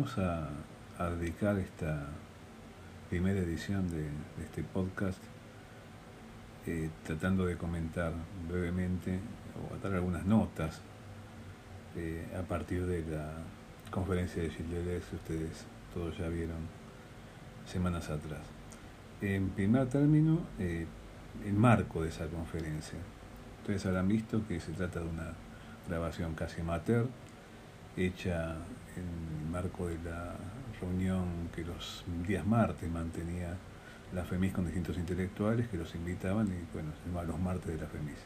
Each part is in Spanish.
Vamos a, dedicar esta primera edición de, este podcast eh, tratando de comentar brevemente o dar algunas notas eh, a partir de la conferencia de Gilles ustedes todos ya vieron semanas atrás. En primer término, eh, el marco de esa conferencia. Ustedes habrán visto que se trata de una grabación casi amateur, hecha en el marco de la reunión que los días martes mantenía la FEMIS con distintos intelectuales que los invitaban y bueno, se llamaba los martes de la FEMIS.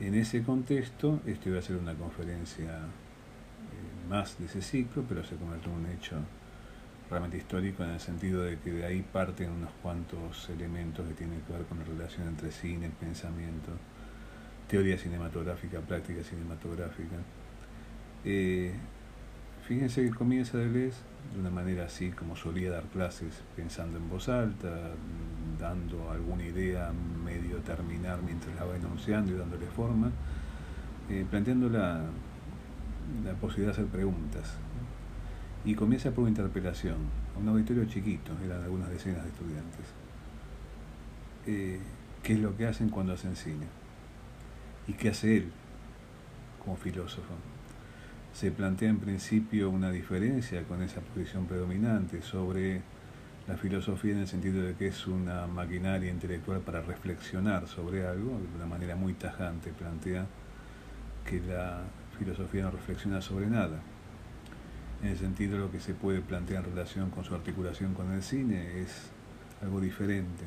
En ese contexto, esto iba a ser una conferencia eh, más de ese ciclo, pero se convirtió en un hecho realmente histórico en el sentido de que de ahí parten unos cuantos elementos que tienen que ver con la relación entre cine, pensamiento, teoría cinematográfica, práctica cinematográfica. Eh, fíjense que comienza Deleuze de una manera así como solía dar clases, pensando en voz alta, dando alguna idea medio terminar mientras la va enunciando y dándole forma, eh, planteando la, posibilidad de hacer preguntas. Y comienza por una interpelación, a un auditorio chiquito, eran algunas decenas de estudiantes. Eh, ¿Qué es lo que hacen cuando hacen cine? ¿Y qué hace él como filósofo? Se plantea en principio una diferencia con esa posición predominante sobre la filosofía en el sentido de que es una maquinaria intelectual para reflexionar sobre algo, de una manera muy tajante plantea que la filosofía no reflexiona sobre nada. En el sentido lo que se puede plantear en relación con su articulación con el cine es algo diferente.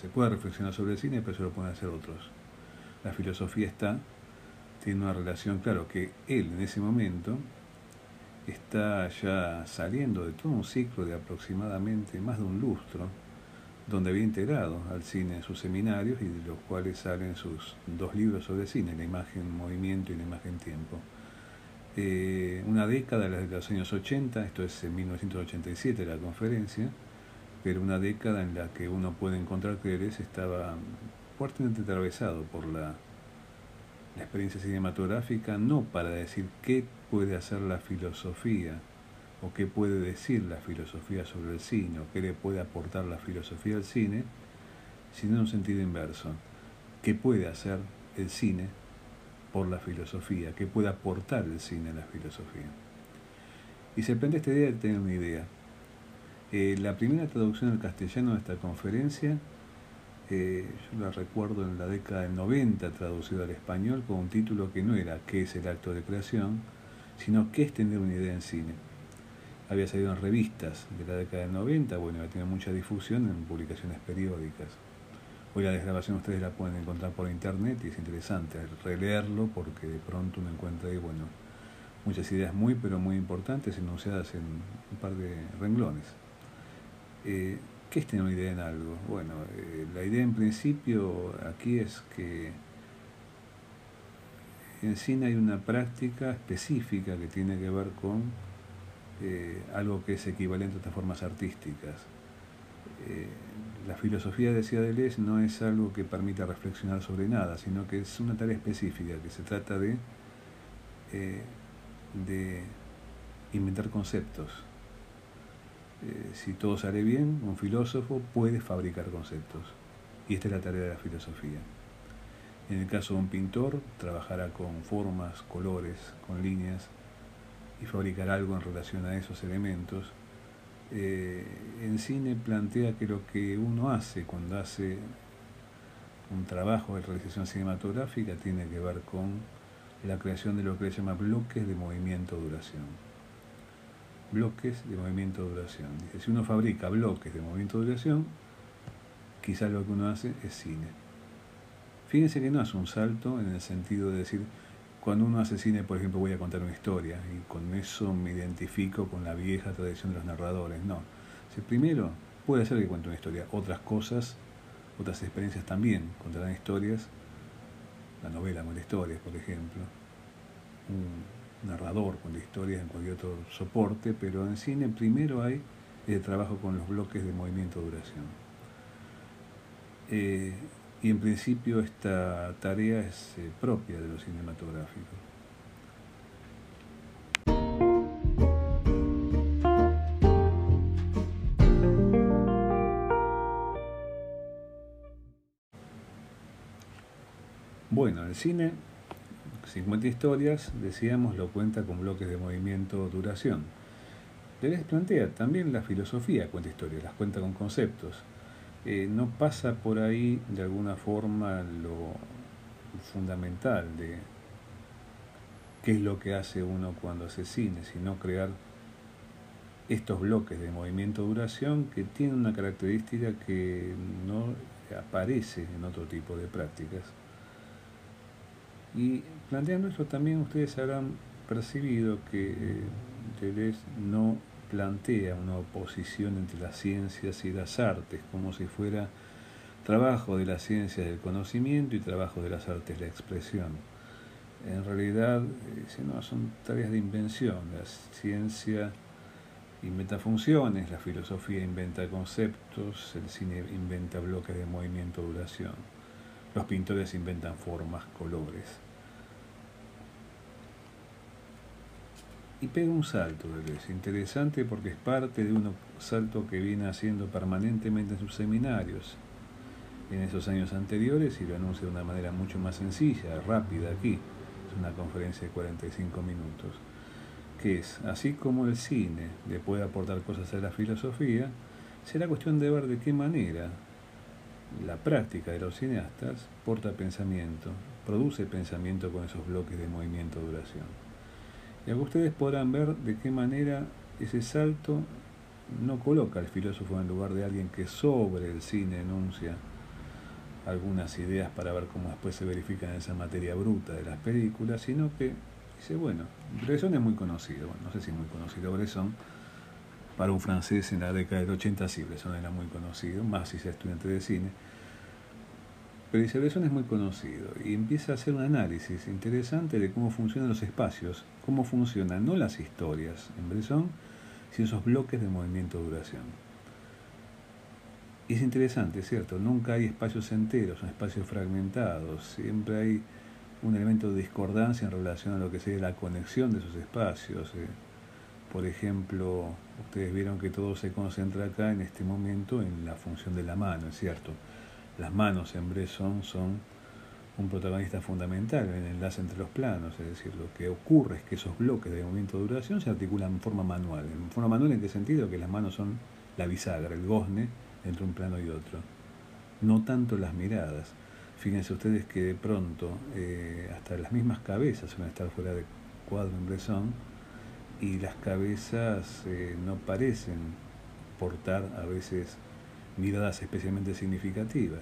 Se puede reflexionar sobre el cine, pero se lo pueden hacer otros la filosofía está, tiene una relación, claro, que él en ese momento está ya saliendo de todo un ciclo de aproximadamente más de un lustro, donde había integrado al cine sus seminarios y de los cuales salen sus dos libros sobre cine, La imagen movimiento y La imagen tiempo. Eh, una década de los años 80, esto es en 1987 la conferencia, pero una década en la que uno puede encontrar que Deleuze estaba fuertemente atravesado por la, la experiencia cinematográfica, no para decir qué puede hacer la filosofía o qué puede decir la filosofía sobre el cine o qué le puede aportar la filosofía al cine, sino en un sentido inverso. ¿Qué puede hacer el cine por la filosofía? ¿Qué puede aportar el cine a la filosofía? Y se prende esta idea de tener una idea. Eh, la primera traducción al castellano de esta conferencia eh, yo la recuerdo en la década del 90 traducido al español con un título que no era ¿Qué es el acto de creación?, sino ¿Qué es tener una idea en cine? Había salido en revistas de la década del 90, bueno, había tenido mucha difusión en publicaciones periódicas. Hoy la desgrabación ustedes la pueden encontrar por internet y es interesante releerlo porque de pronto uno encuentra ahí, bueno, muchas ideas muy, pero muy importantes enunciadas en un par de renglones. Eh, ¿Qué es tener una idea en algo? Bueno, eh, la idea en principio aquí es que en cine hay una práctica específica que tiene que ver con eh, algo que es equivalente a otras formas artísticas. Eh, la filosofía, decía Deleuze, no es algo que permita reflexionar sobre nada, sino que es una tarea específica, que se trata de, de inventar conceptos. Eh, si todo sale bien, un filósofo puede fabricar conceptos. Y esta es la tarea de la filosofía. En el caso de un pintor, trabajará con formas, colores, con líneas y fabricará algo en relación a esos elementos. Eh, en cine plantea que lo que uno hace cuando hace un trabajo de realización cinematográfica tiene que ver con la creación de lo que se llama bloques de movimiento-duración bloques de movimiento de duración. Si uno fabrica bloques de movimiento de duración, quizás lo que uno hace es cine. Fíjense que no es un salto en el sentido de decir, cuando uno hace cine, por ejemplo, voy a contar una historia y con eso me identifico con la vieja tradición de los narradores. No. Si primero puede ser que cuente una historia, otras cosas, otras experiencias también contarán historias. La novela con historias, por ejemplo narrador, cuando historias en cualquier otro soporte, pero en cine primero hay el trabajo con los bloques de movimiento de duración eh, y en principio esta tarea es eh, propia de lo cinematográfico. Bueno, el cine 50 historias, decíamos, lo cuenta con bloques de movimiento duración. Deleuze plantea también la filosofía cuenta historias, las cuenta con conceptos. Eh, no pasa por ahí de alguna forma lo fundamental de qué es lo que hace uno cuando hace cine, sino crear estos bloques de movimiento-duración que tienen una característica que no aparece en otro tipo de prácticas. Y planteando esto también ustedes habrán percibido que eh, Deleuze no plantea una oposición entre las ciencias y las artes, como si fuera trabajo de las ciencias del conocimiento y trabajo de las artes de la expresión. En realidad, eh, no, son tareas de invención. La ciencia inventa funciones, la filosofía inventa conceptos, el cine inventa bloques de movimiento-duración, los pintores inventan formas, colores. Y pega un salto, es interesante porque es parte de un salto que viene haciendo permanentemente en sus seminarios en esos años anteriores y lo anuncia de una manera mucho más sencilla, rápida aquí. Es una conferencia de 45 minutos que es, así como el cine le puede aportar cosas a la filosofía, será cuestión de ver de qué manera la práctica de los cineastas porta pensamiento, produce pensamiento con esos bloques de movimiento-duración. Y acá ustedes podrán ver de qué manera ese salto no coloca al filósofo en lugar de alguien que sobre el cine enuncia algunas ideas para ver cómo después se verifican en esa materia bruta de las películas, sino que Dice, bueno, Bresson es muy conocido, no sé si muy conocido Bresson, para un francés en la década del 80 sí, Bresson era muy conocido, más si sea estudiante de cine, pero dice, Bresson es muy conocido y empieza a hacer un análisis interesante de cómo funcionan los espacios, cómo funcionan no las historias en Bresson, sino esos bloques de movimiento-duración. Es interesante, ¿cierto? Nunca hay espacios enteros, son espacios fragmentados, siempre hay un elemento de discordancia en relación a lo que sería la conexión de esos espacios. Eh. Por ejemplo, ustedes vieron que todo se concentra acá en este momento en la función de la mano, es cierto. Las manos en Bresson son un protagonista fundamental en el enlace entre los planos, es decir, lo que ocurre es que esos bloques de movimiento de duración se articulan en forma manual. ¿En forma manual en qué sentido? Que las manos son la bisagra, el gozne entre un plano y otro. No tanto las miradas. Fíjense ustedes que de pronto eh, hasta las mismas cabezas van a estar fuera de cuadro en Bresson y las cabezas eh, no parecen portar a veces miradas especialmente significativas.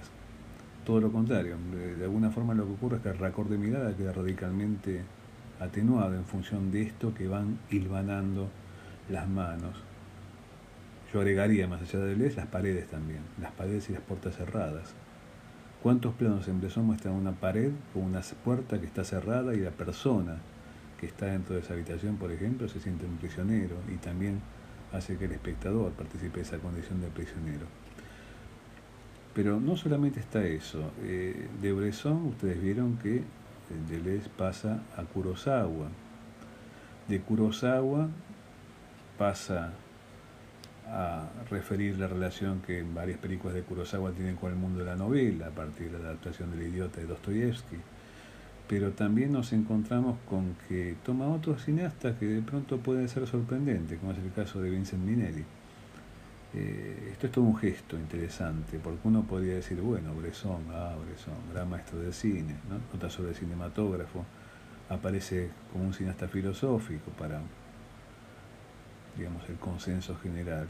Todo lo contrario, de alguna forma lo que ocurre es que el racor de mirada queda radicalmente atenuado en función de esto que van hilvanando las manos. Yo agregaría más allá de les las paredes también, las paredes y las puertas cerradas. ¿Cuántos planos en Bresson muestran una pared con una puerta que está cerrada y la persona que está dentro de esa habitación, por ejemplo, se siente un prisionero y también hace que el espectador participe de esa condición de prisionero? Pero no solamente está eso. Eh, de Bresson ustedes vieron que eh, Deleuze pasa a Kurosawa. De Kurosawa pasa a referir la relación que varias películas de Kurosawa tienen con el mundo de la novela, a partir de la adaptación del idiota de Dostoyevsky. Pero también nos encontramos con que toma otros cineastas que de pronto pueden ser sorprendentes, como es el caso de Vincent Minelli. Eh, esto es todo un gesto interesante, porque uno podría decir, bueno, Bresson, ah, Bresson, gran maestro de cine, ¿no? nota sobre el cinematógrafo, aparece como un cineasta filosófico para digamos, el consenso general.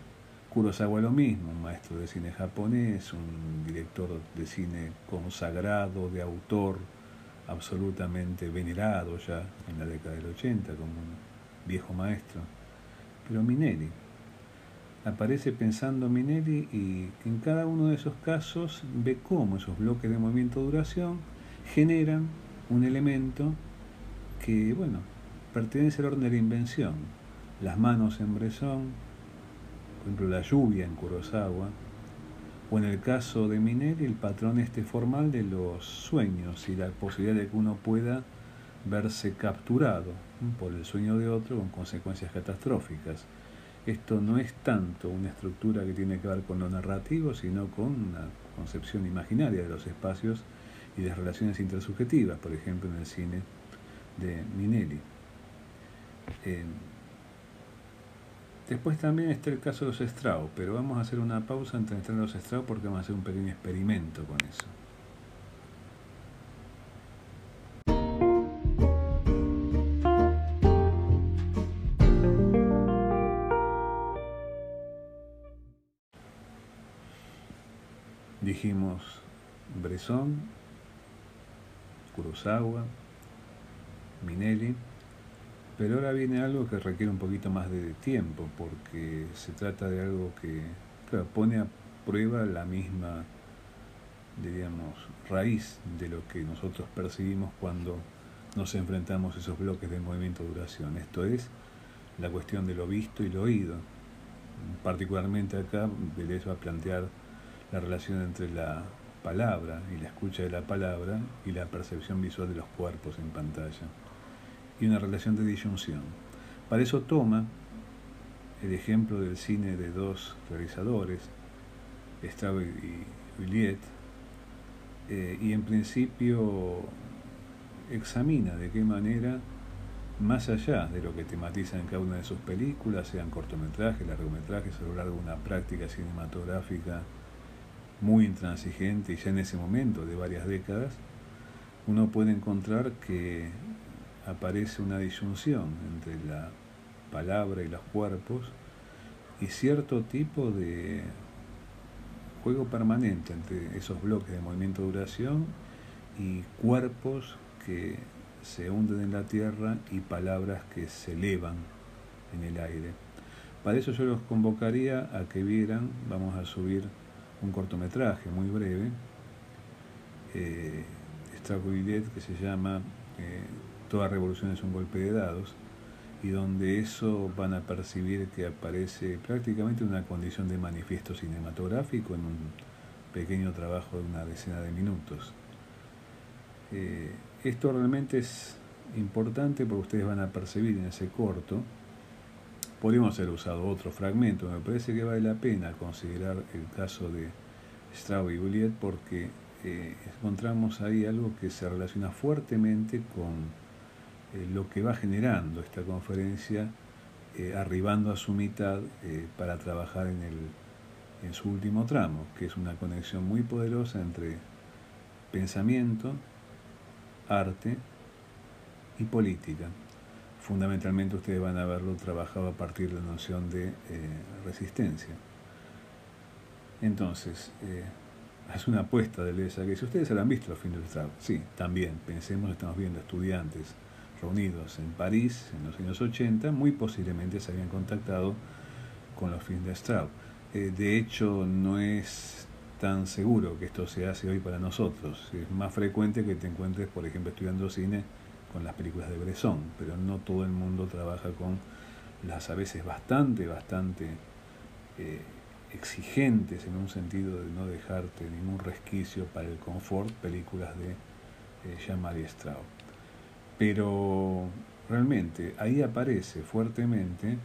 Kurosawa lo mismo, un maestro de cine japonés, un director de cine consagrado, de autor, absolutamente venerado ya en la década del 80 como un viejo maestro. Pero Minelli, aparece pensando Minelli y en cada uno de esos casos ve cómo esos bloques de movimiento-duración generan un elemento que, bueno, pertenece al orden de la invención, las manos en Bresson, por ejemplo la lluvia en Kurosawa, o en el caso de Minelli el patrón este formal de los sueños y la posibilidad de que uno pueda verse capturado por el sueño de otro con consecuencias catastróficas. Esto no es tanto una estructura que tiene que ver con lo narrativo, sino con una concepción imaginaria de los espacios y de relaciones intersubjetivas, por ejemplo en el cine de Minelli. Eh, después también está el caso de los Strauss, pero vamos a hacer una pausa entre entrar los Strauss porque vamos a hacer un pequeño experimento con eso. Dijimos Bresson, Kurosawa, Minelli, pero ahora viene algo que requiere un poquito más de tiempo, porque se trata de algo que pone a prueba la misma, diríamos, raíz de lo que nosotros percibimos cuando nos enfrentamos a esos bloques de movimiento duración. Esto es la cuestión de lo visto y lo oído. Particularmente acá, Vélez va a plantear la relación entre la palabra y la escucha de la palabra y la percepción visual de los cuerpos en pantalla y una relación de disyunción. Para eso toma el ejemplo del cine de dos realizadores, Straub y Juliet, eh, y en principio examina de qué manera, más allá de lo que tematiza en cada una de sus películas, sean cortometrajes, largometrajes, a lo largo de una práctica cinematográfica muy intransigente y ya en ese momento de varias décadas, uno puede encontrar que aparece una disyunción entre la palabra y los cuerpos y cierto tipo de juego permanente entre esos bloques de movimiento de duración y cuerpos que se hunden en la tierra y palabras que se elevan en el aire. Para eso yo los convocaría a que vieran, vamos a subir un cortometraje muy breve, eh, que se llama eh, Toda revolución es un golpe de dados, y donde eso van a percibir que aparece prácticamente una condición de manifiesto cinematográfico en un pequeño trabajo de una decena de minutos. Eh, esto realmente es importante porque ustedes van a percibir en ese corto Podríamos haber usado otro fragmento, me parece que vale la pena considerar el caso de Strauss y Juliet porque eh, encontramos ahí algo que se relaciona fuertemente con eh, lo que va generando esta conferencia, eh, arribando a su mitad para trabajar en, el, en su último tramo, que es una conexión muy poderosa entre pensamiento, arte y política fundamentalmente ustedes van a verlo trabajado a partir de la noción de eh, resistencia. Entonces, eh, es una apuesta de Lesa que si ustedes se han visto los fines de sí, también, pensemos, estamos viendo estudiantes reunidos en París en los años 80, muy posiblemente se habían contactado con los fines de Strauss. Eh, de hecho, no es tan seguro que esto se hace hoy para nosotros. Es más frecuente que te encuentres, por ejemplo, estudiando cine con las películas de Bresson, pero no todo el mundo trabaja con las a veces bastante, bastante eh, exigentes en un sentido de no dejarte ningún resquicio para el confort, películas de eh, Jean-Marie Strauss. Pero realmente ahí aparece fuertemente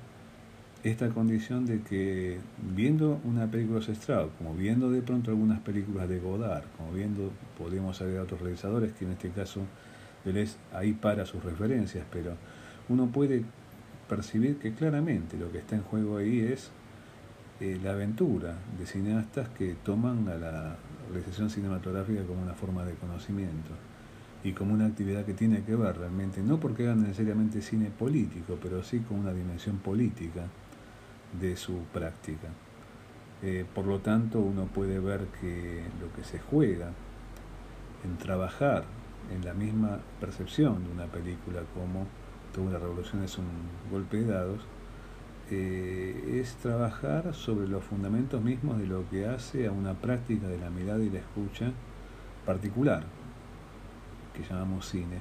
esta condición de que viendo una película de Strauss, como viendo de pronto algunas películas de Godard, como viendo, podemos agregar otros realizadores que en este caso es ahí para sus referencias, pero uno puede percibir que claramente lo que está en juego ahí es eh, la aventura de cineastas que toman a la realización cinematográfica como una forma de conocimiento y como una actividad que tiene que ver realmente, no porque hagan necesariamente cine político, pero sí con una dimensión política de su práctica. Eh, por lo tanto, uno puede ver que lo que se juega en trabajar en la misma percepción de una película como Toda una revolución es un golpe de dados, eh, es trabajar sobre los fundamentos mismos de lo que hace a una práctica de la mirada y la escucha particular, que llamamos cine,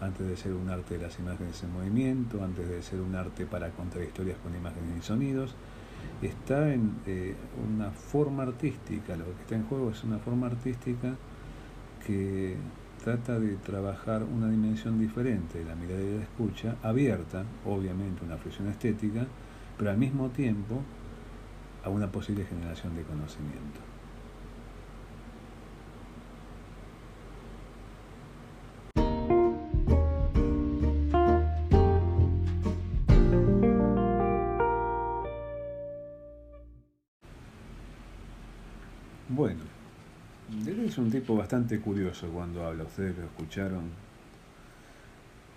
antes de ser un arte de las imágenes en movimiento, antes de ser un arte para contar historias con imágenes y sonidos, está en eh, una forma artística, lo que está en juego es una forma artística que trata de trabajar una dimensión diferente de la mirada y la escucha, abierta, obviamente, una fricción estética, pero al mismo tiempo a una posible generación de conocimiento. Es un tipo bastante curioso cuando habla, ustedes lo escucharon.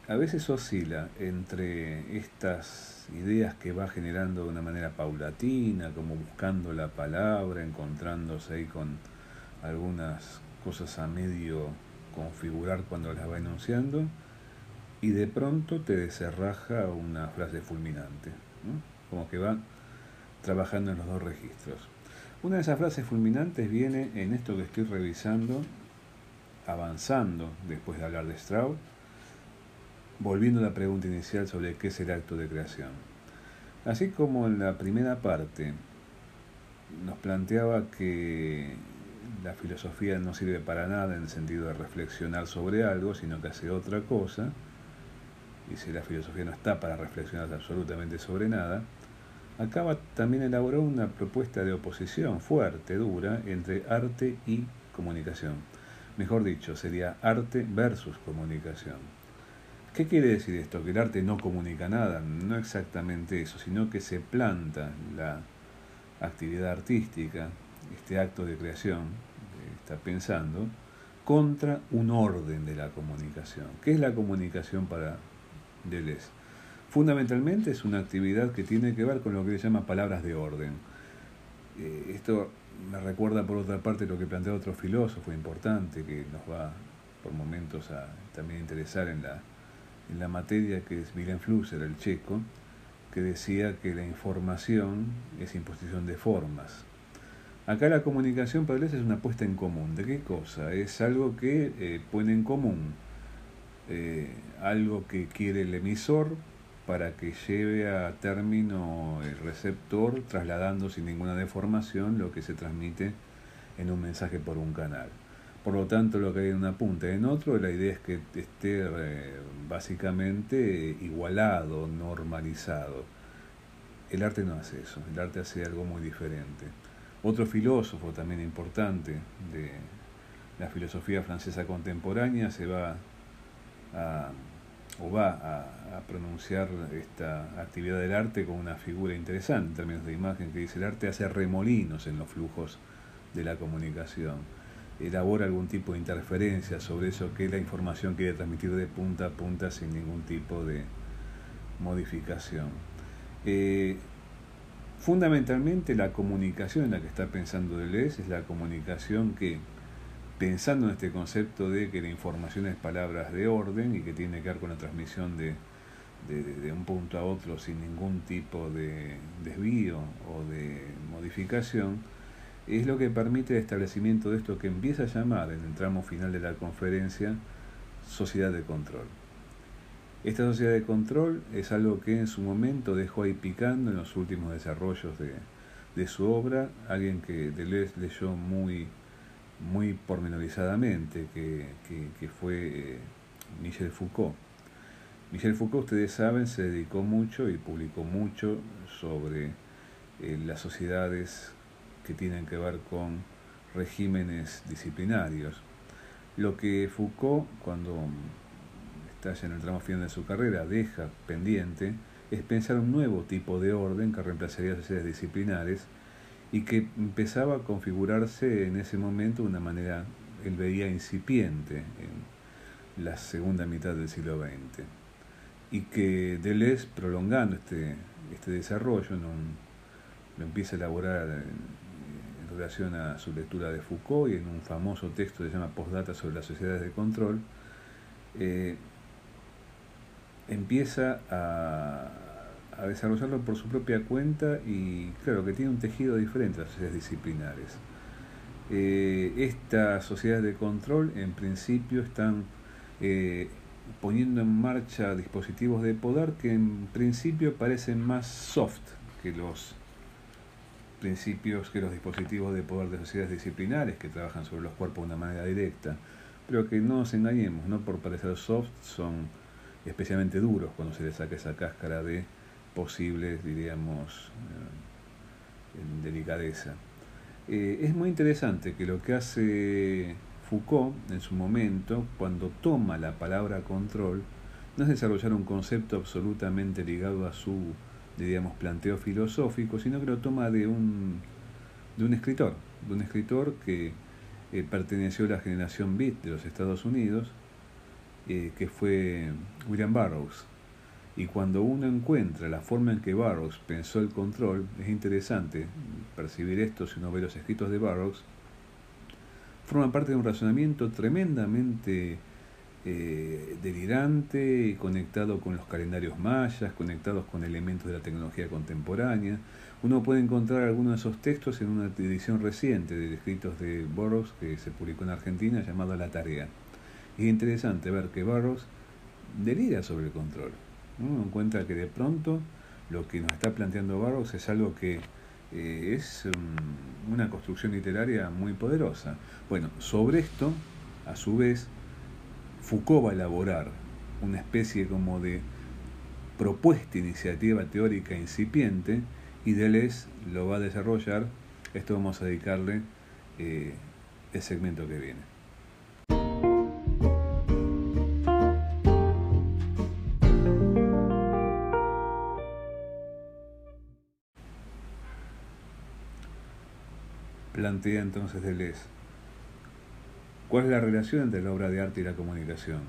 A veces oscila entre estas ideas que va generando de una manera paulatina, como buscando la palabra, encontrándose ahí con algunas cosas a medio configurar cuando las va enunciando, y de pronto te deserraja una frase fulminante, como que va trabajando en los dos registros. Una de esas frases fulminantes viene en esto que estoy revisando, avanzando después de hablar de Strauss, volviendo a la pregunta inicial sobre qué es el acto de creación. Así como en la primera parte nos planteaba que la filosofía no sirve para nada en el sentido de reflexionar sobre algo, sino que hace otra cosa, y si la filosofía no está para reflexionar absolutamente sobre nada, acaba también elaboró una propuesta de oposición fuerte, dura, entre arte y comunicación. Mejor dicho, sería arte versus comunicación. ¿Qué quiere decir esto? Que el arte no comunica nada, no exactamente eso, sino que se planta la actividad artística, este acto de creación que está pensando, contra un orden de la comunicación. ¿Qué es la comunicación para Deleuze. Fundamentalmente es una actividad que tiene que ver con lo que se llama palabras de orden. Eh, esto me recuerda por otra parte lo que plantea otro filósofo importante que nos va por momentos a también interesar en la, en la materia, que es Wilhelm Flusser, el checo, que decía que la información es imposición de formas. Acá la comunicación para Deleuze es una puesta en común. ¿De qué cosa? Es algo que eh, pone en común eh, algo que quiere el emisor para que lleve a término el receptor trasladando sin ninguna deformación lo que se transmite en un mensaje por un canal. Por lo tanto, lo que hay en una punta y en otro, la idea es que esté eh, básicamente igualado, normalizado. El arte no hace eso, el arte hace algo muy diferente. Otro filósofo también importante de la filosofía francesa contemporánea se va o va a, pronunciar esta actividad del arte con una figura interesante en términos de imagen que dice el arte hace remolinos en los flujos de la comunicación, elabora algún tipo de interferencia sobre eso que la información quiere transmitir de punta a punta sin ningún tipo de modificación. Eh, fundamentalmente la comunicación en la que está pensando Deleuze es la comunicación que pensando en este concepto de que la información es palabras de orden y que tiene que ver con la transmisión de, de, un punto a otro sin ningún tipo de desvío o de modificación, es lo que permite el establecimiento de esto que empieza a llamar en el tramo final de la conferencia sociedad de control. Esta sociedad de control es algo que en su momento dejó ahí picando en los últimos desarrollos de, de su obra, alguien que Deleuze leyó muy muy pormenorizadamente, que, que, fue eh, Michel Foucault. Michel Foucault, ustedes saben, se dedicó mucho y publicó mucho sobre eh, las sociedades que tienen que ver con regímenes disciplinarios. Lo que Foucault, cuando está ya en el tramo final de su carrera, deja pendiente es pensar un nuevo tipo de orden que reemplazaría las sociedades disciplinares y que empezaba a configurarse en ese momento de una manera, él veía incipiente en la segunda mitad del siglo XX, y que Deleuze, prolongando este, este desarrollo, lo empieza a elaborar en, relación a su lectura de Foucault y en un famoso texto que se llama Postdata sobre las sociedades de control, eh, empieza a, a desarrollarlo por su propia cuenta y claro que tiene un tejido diferente a las sociedades disciplinares. Eh, estas sociedades de control en principio están eh, poniendo en marcha dispositivos de poder que en principio parecen más soft que los principios que los dispositivos de poder de sociedades disciplinares que trabajan sobre los cuerpos de una manera directa, pero que no nos engañemos, no por parecer soft son especialmente duros cuando se les saca esa cáscara de posibles, diríamos, eh, en delicadeza. Eh, es muy interesante que lo que hace Foucault en su momento, cuando toma la palabra control, no es desarrollar un concepto absolutamente ligado a su, diríamos, planteo filosófico, sino que lo toma de un, de un escritor, de un escritor que eh, perteneció a la generación Beat de los Estados Unidos, que fue William Burroughs. Y cuando uno encuentra la forma en que Burroughs pensó el control, es interesante percibir esto si uno ve los escritos de Burroughs, forma parte de un razonamiento tremendamente eh, delirante y conectado con los calendarios mayas, conectados con elementos de la tecnología contemporánea. Uno puede encontrar algunos de esos textos en una edición reciente de escritos de Burroughs que se publicó en Argentina llamada La Tarea. es interesante ver que Burroughs delira sobre el control. Uno encuentra que de pronto lo que nos está planteando Burroughs es algo que eh, es una construcción literaria muy poderosa. Bueno, sobre esto, a su vez, Foucault va a elaborar una especie como de propuesta iniciativa teórica incipiente y Deleuze lo va a desarrollar. Esto vamos a dedicarle eh, el segmento que viene. Plantea entonces Deleuze ¿Cuál es la relación entre la obra de arte y la comunicación?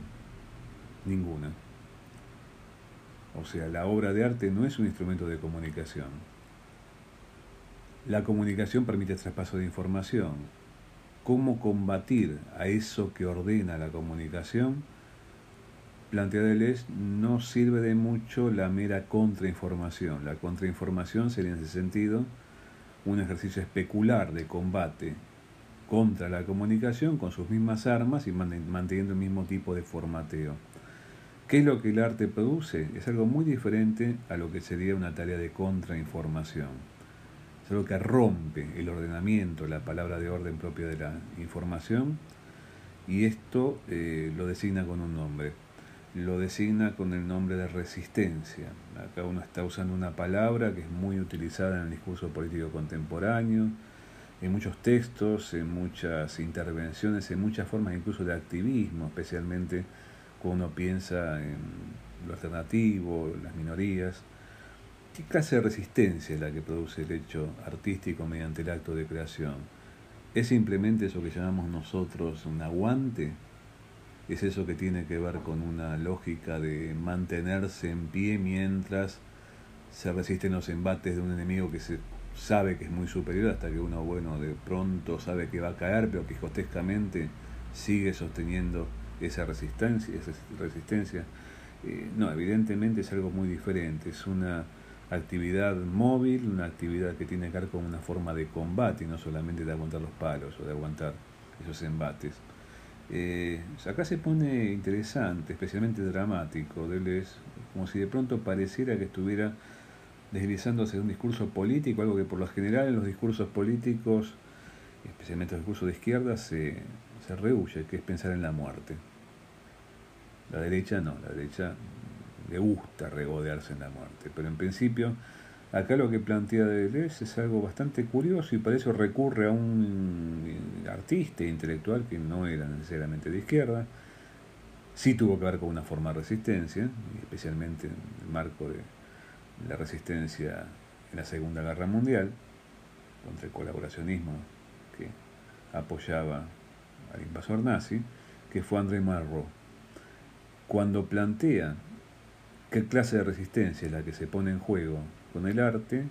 Ninguna. O sea, la obra de arte no es un instrumento de comunicación. La comunicación permite el traspaso de información. ¿Cómo combatir a eso que ordena la comunicación? Plantea Deleuze, no sirve de mucho la mera contrainformación. La contrainformación sería en ese sentido un ejercicio especular de combate contra la comunicación con sus mismas armas y manteniendo el mismo tipo de formateo. ¿Qué es lo que el arte produce? Es algo muy diferente a lo que sería una tarea de contrainformación. Es algo que rompe el ordenamiento, la palabra de orden propia de la información, y esto eh, lo designa con un nombre. Lo designa con el nombre de resistencia. Acá uno está usando una palabra que es muy utilizada en el discurso político contemporáneo, en muchos textos, en muchas intervenciones, en muchas formas incluso de activismo, especialmente cuando uno piensa en lo alternativo, las minorías. ¿Qué clase de resistencia es la que produce el hecho artístico mediante el acto de creación? ¿Es simplemente eso que llamamos nosotros un aguante? ¿Es eso que tiene que ver con una lógica de mantenerse en pie mientras se resisten los embates de un enemigo que se sabe que es muy superior hasta que uno, bueno, de pronto sabe que va a caer, pero quijotescamente sigue sosteniendo esa resistencia. Esa resistencia. Eh, no, evidentemente es algo muy diferente, es una actividad móvil, una actividad que tiene que ver con una forma de combate y no solamente de aguantar los palos o de aguantar esos embates. Eh, acá se pone interesante, especialmente dramático, Deleuze, como si de pronto pareciera que estuviera deslizándose de un discurso político, algo que por lo general en los discursos políticos, especialmente los discursos de izquierda, se, se rehuye, que es pensar en la muerte. La derecha no, la derecha le gusta regodearse en la muerte, pero en principio acá lo que plantea Deleuze es algo bastante curioso y para eso recurre a un artista intelectual que no era necesariamente de izquierda, sí tuvo que ver con una forma de resistencia, especialmente en el marco de la resistencia en la Segunda Guerra Mundial, contra el colaboracionismo que apoyaba al invasor nazi, que fue André Malraux. Cuando plantea qué clase de resistencia es la que se pone en juego con el arte,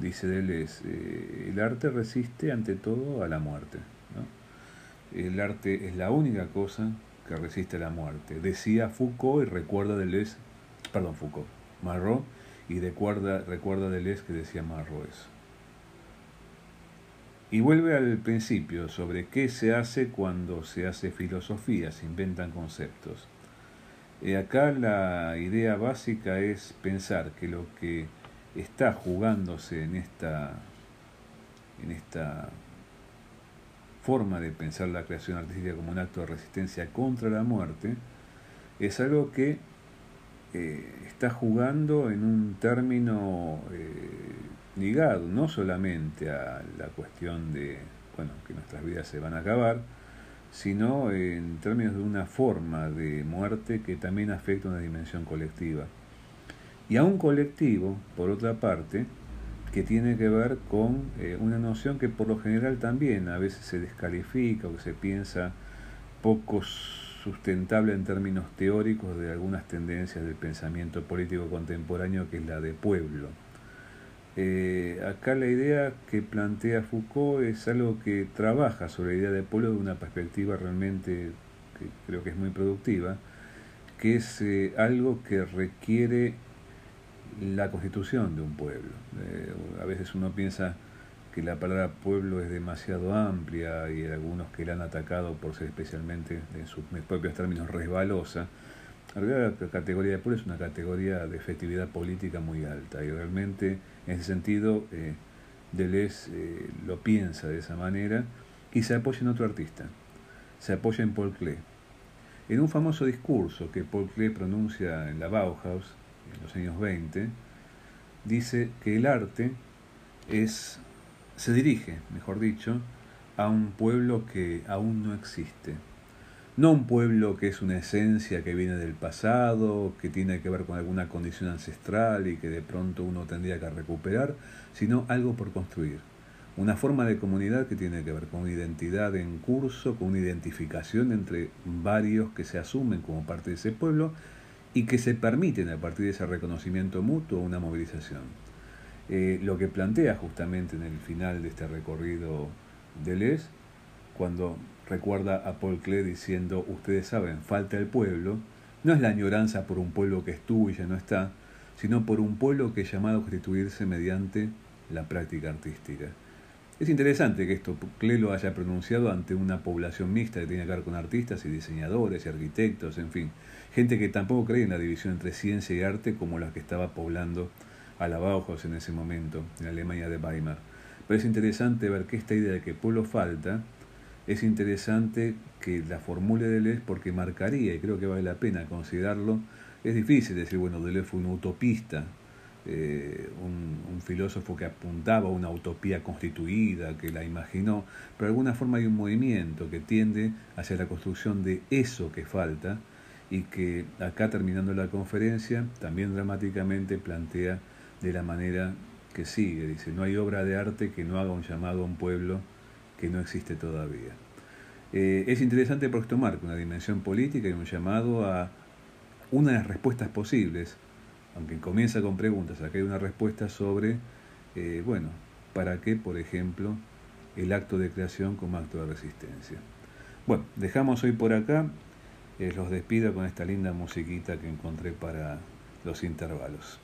dice Deleuze, eh, el arte resiste ante todo a la muerte. El arte es la única cosa que resiste a la muerte. Decía Foucault y recuerda Deleuze, perdón, Foucault, Marró, y recuerda, recuerda Deleuze que decía Marró eso. Y vuelve al principio sobre qué se hace cuando se hace filosofía, se inventan conceptos. Y acá la idea básica es pensar que lo que está jugándose en esta, en esta forma de pensar la creación artística como un acto de resistencia contra la muerte es algo que eh, está jugando en un término eh, ligado no solamente a la cuestión de bueno, que nuestras vidas se van a acabar, sino en términos de una forma de muerte que también afecta una dimensión colectiva. Y a un colectivo, por otra parte, que tiene que ver con eh, una noción que por lo general también a veces se descalifica o que se piensa poco sustentable en términos teóricos de algunas tendencias del pensamiento político contemporáneo, que es la de pueblo. Eh, acá la idea que plantea Foucault es algo que trabaja sobre la idea de pueblo de una perspectiva realmente que creo que es muy productiva, que es eh, algo que requiere la constitución de un pueblo. Eh, a veces uno piensa que la palabra pueblo es demasiado amplia y hay algunos que la han atacado por ser especialmente, en sus propios términos, resbalosa. Realidad la categoría de pueblo es una categoría de efectividad política muy alta y realmente en ese sentido eh, Deleuze eh, lo piensa de esa manera y se apoya en otro artista, se apoya en Paul Klee. En un famoso discurso que Paul Klee pronuncia en la Bauhaus en los años 20, dice que el arte es, se dirige, mejor dicho, a un pueblo que aún no existe. No un pueblo que es una esencia que viene del pasado, que tiene que ver con alguna condición ancestral y que de pronto uno tendría que recuperar, sino algo por construir. Una forma de comunidad que tiene que ver con una identidad en curso, con una identificación entre varios que se asumen como parte de ese pueblo y que se permiten a partir de ese reconocimiento mutuo una movilización. Eh, lo que plantea justamente en el final de este recorrido de Les, cuando recuerda a Paul Klee diciendo, ustedes saben, falta el pueblo, no es la añoranza por un pueblo que estuvo y ya no está, sino por un pueblo que es llamado a constituirse mediante la práctica artística. Es interesante que esto Klee lo haya pronunciado ante una población mixta que tiene que ver con artistas y diseñadores y arquitectos, en fin, gente que tampoco cree en la división entre ciencia y arte como la que estaba poblando a la en ese momento, en Alemania de Weimar. Pero es interesante ver que esta idea de que pueblo falta, es interesante que la formule Deleuze porque marcaría, y creo que vale la pena considerarlo, es difícil decir, bueno, Deleuze fue un utopista, eh, un, un, filósofo que apuntaba a una utopía constituida, que la imaginó, pero de alguna forma hay un movimiento que tiende hacia la construcción de eso que falta, y que acá terminando la conferencia también dramáticamente plantea de la manera que sigue. Dice, no hay obra de arte que no haga un llamado a un pueblo que no existe todavía. Eh, es interesante porque esto una dimensión política y un llamado a una de las respuestas posibles, aunque comienza con preguntas, acá hay una respuesta sobre, eh, bueno, ¿para qué, por ejemplo, el acto de creación como acto de resistencia? Bueno, dejamos hoy por acá. Eh, los despido con esta linda musiquita que encontré para los intervalos.